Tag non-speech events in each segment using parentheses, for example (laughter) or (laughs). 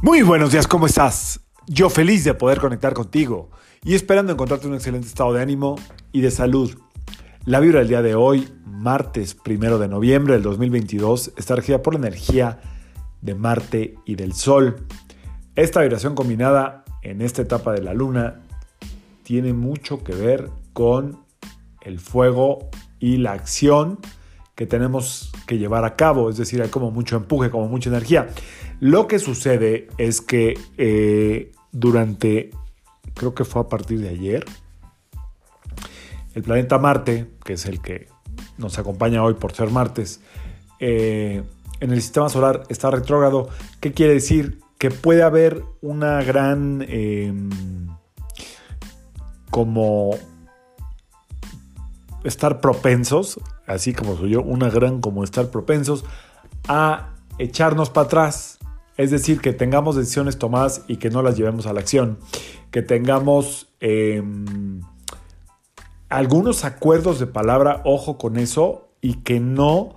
Muy buenos días, ¿cómo estás? Yo feliz de poder conectar contigo y esperando encontrarte en un excelente estado de ánimo y de salud. La vibra del día de hoy, martes primero de noviembre del 2022, está regida por la energía de Marte y del Sol. Esta vibración combinada en esta etapa de la Luna tiene mucho que ver con el fuego y la acción que tenemos que llevar a cabo, es decir, hay como mucho empuje, como mucha energía. Lo que sucede es que eh, durante, creo que fue a partir de ayer, el planeta Marte, que es el que nos acompaña hoy por ser martes, eh, en el sistema solar está retrógrado. ¿Qué quiere decir? Que puede haber una gran... Em, como estar propensos, así como soy yo, una gran como estar propensos a echarnos para atrás. Es decir, que tengamos decisiones tomadas y que no las llevemos a la acción. Que tengamos em, algunos acuerdos de palabra, ojo con eso, y que no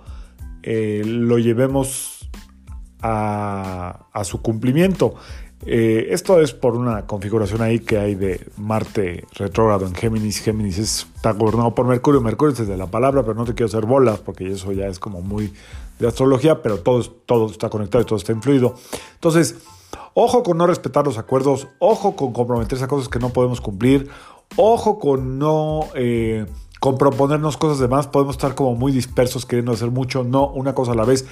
eh, lo llevemos a, a su cumplimiento. Eh, esto es por una configuración ahí que hay de Marte retrógrado en Géminis. Géminis está gobernado por Mercurio. Mercurio es desde la palabra, pero no te quiero hacer bolas porque eso ya es como muy de astrología, pero todo, todo está conectado y todo está influido. Entonces, ojo con no respetar los acuerdos, ojo con comprometerse a cosas que no podemos cumplir, ojo con no... Eh, con proponernos cosas de más podemos estar como muy dispersos queriendo hacer mucho, no una cosa a la vez.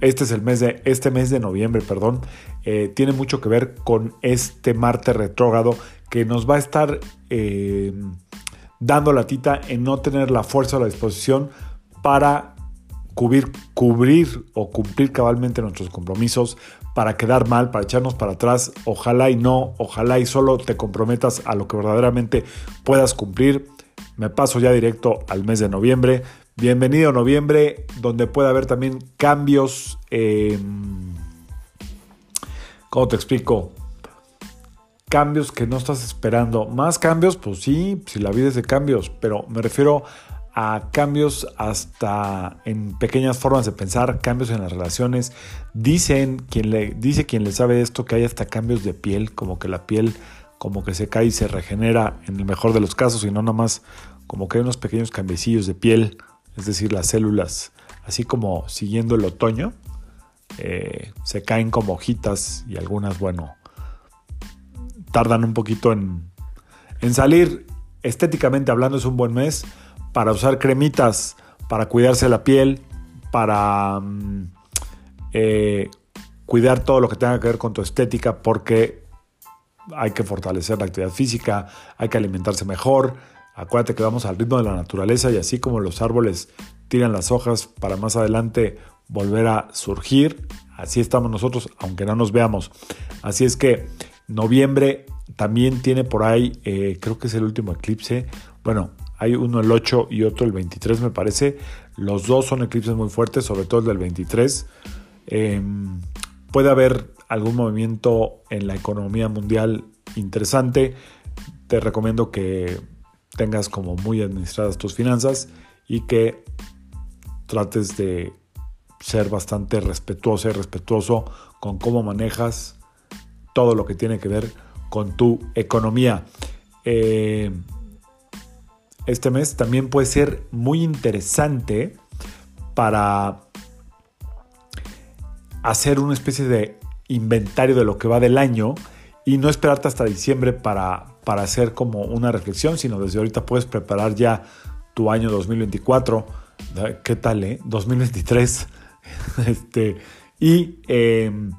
Este es el mes de, este mes de noviembre, perdón, eh, tiene mucho que ver con este Marte retrógrado que nos va a estar eh, dando la tita en no tener la fuerza o la disposición para cubrir, cubrir o cumplir cabalmente nuestros compromisos, para quedar mal, para echarnos para atrás. Ojalá y no, ojalá y solo te comprometas a lo que verdaderamente puedas cumplir. Me paso ya directo al mes de noviembre. Bienvenido a noviembre, donde puede haber también cambios. ¿Cómo te explico? Cambios que no estás esperando. Más cambios, pues sí, si la vida es de cambios, pero me refiero a cambios hasta en pequeñas formas de pensar, cambios en las relaciones. Dicen quien le dice quien le sabe esto que hay hasta cambios de piel, como que la piel como que se cae y se regenera en el mejor de los casos y no nada más como que hay unos pequeños cambiecillos de piel es decir, las células, así como siguiendo el otoño, eh, se caen como hojitas y algunas, bueno, tardan un poquito en, en salir. Estéticamente hablando es un buen mes para usar cremitas, para cuidarse la piel, para mm, eh, cuidar todo lo que tenga que ver con tu estética, porque hay que fortalecer la actividad física, hay que alimentarse mejor, Acuérdate que vamos al ritmo de la naturaleza y así como los árboles tiran las hojas para más adelante volver a surgir, así estamos nosotros, aunque no nos veamos. Así es que noviembre también tiene por ahí, eh, creo que es el último eclipse. Bueno, hay uno el 8 y otro el 23 me parece. Los dos son eclipses muy fuertes, sobre todo el del 23. Em, puede haber algún movimiento en la economía mundial interesante. Te recomiendo que tengas como muy administradas tus finanzas y que trates de ser bastante respetuoso y respetuoso con cómo manejas todo lo que tiene que ver con tu economía. Eh, este mes también puede ser muy interesante para hacer una especie de inventario de lo que va del año y no esperarte hasta diciembre para, para hacer como una reflexión, sino desde ahorita puedes preparar ya tu año 2024. ¿Qué tal, eh? 2023. (laughs) este, y em,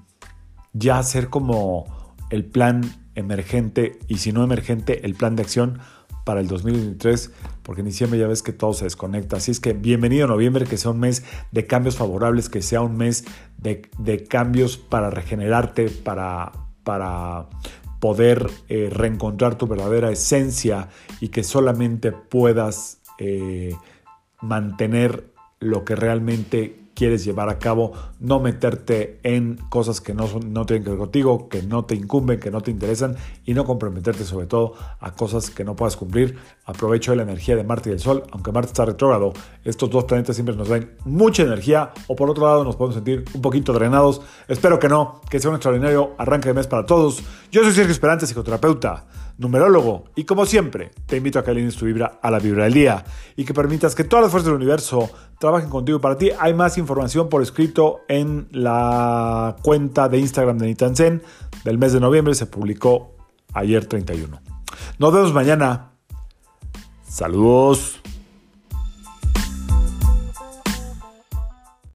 ya hacer como el plan emergente y si no emergente, el plan de acción para el 2023, porque en diciembre ya ves que todo se desconecta. Así es que bienvenido a noviembre, que sea un mes de cambios favorables, que sea un mes de, cambios para regenerarte, para, para poder eh, reencontrar tu verdadera esencia y que solamente puedas eh, mantener lo que realmente quieres llevar a cabo, no meterte en cosas que no, no tienen que ver contigo, que no te incumben, que no te interesan y no comprometerte sobre todo a cosas que no puedas cumplir. Aprovecho de la energía de Marte y del Sol, aunque Marte está retrógrado, estos dos planetas siempre nos dan mucha energía o por otro lado nos podemos sentir un poquito drenados. Espero que no, que sea un extraordinario arranque de mes para todos. Yo soy Sergio Esperante, psicoterapeuta numerólogo, y como siempre, te invito a que alines tu vibra a la vibra del día y que permitas que todas las fuerzas del universo trabajen contigo para ti. Hay más información por escrito en la cuenta de Instagram de Nitansen del mes de noviembre, se publicó ayer 31. Nos vemos mañana. Saludos.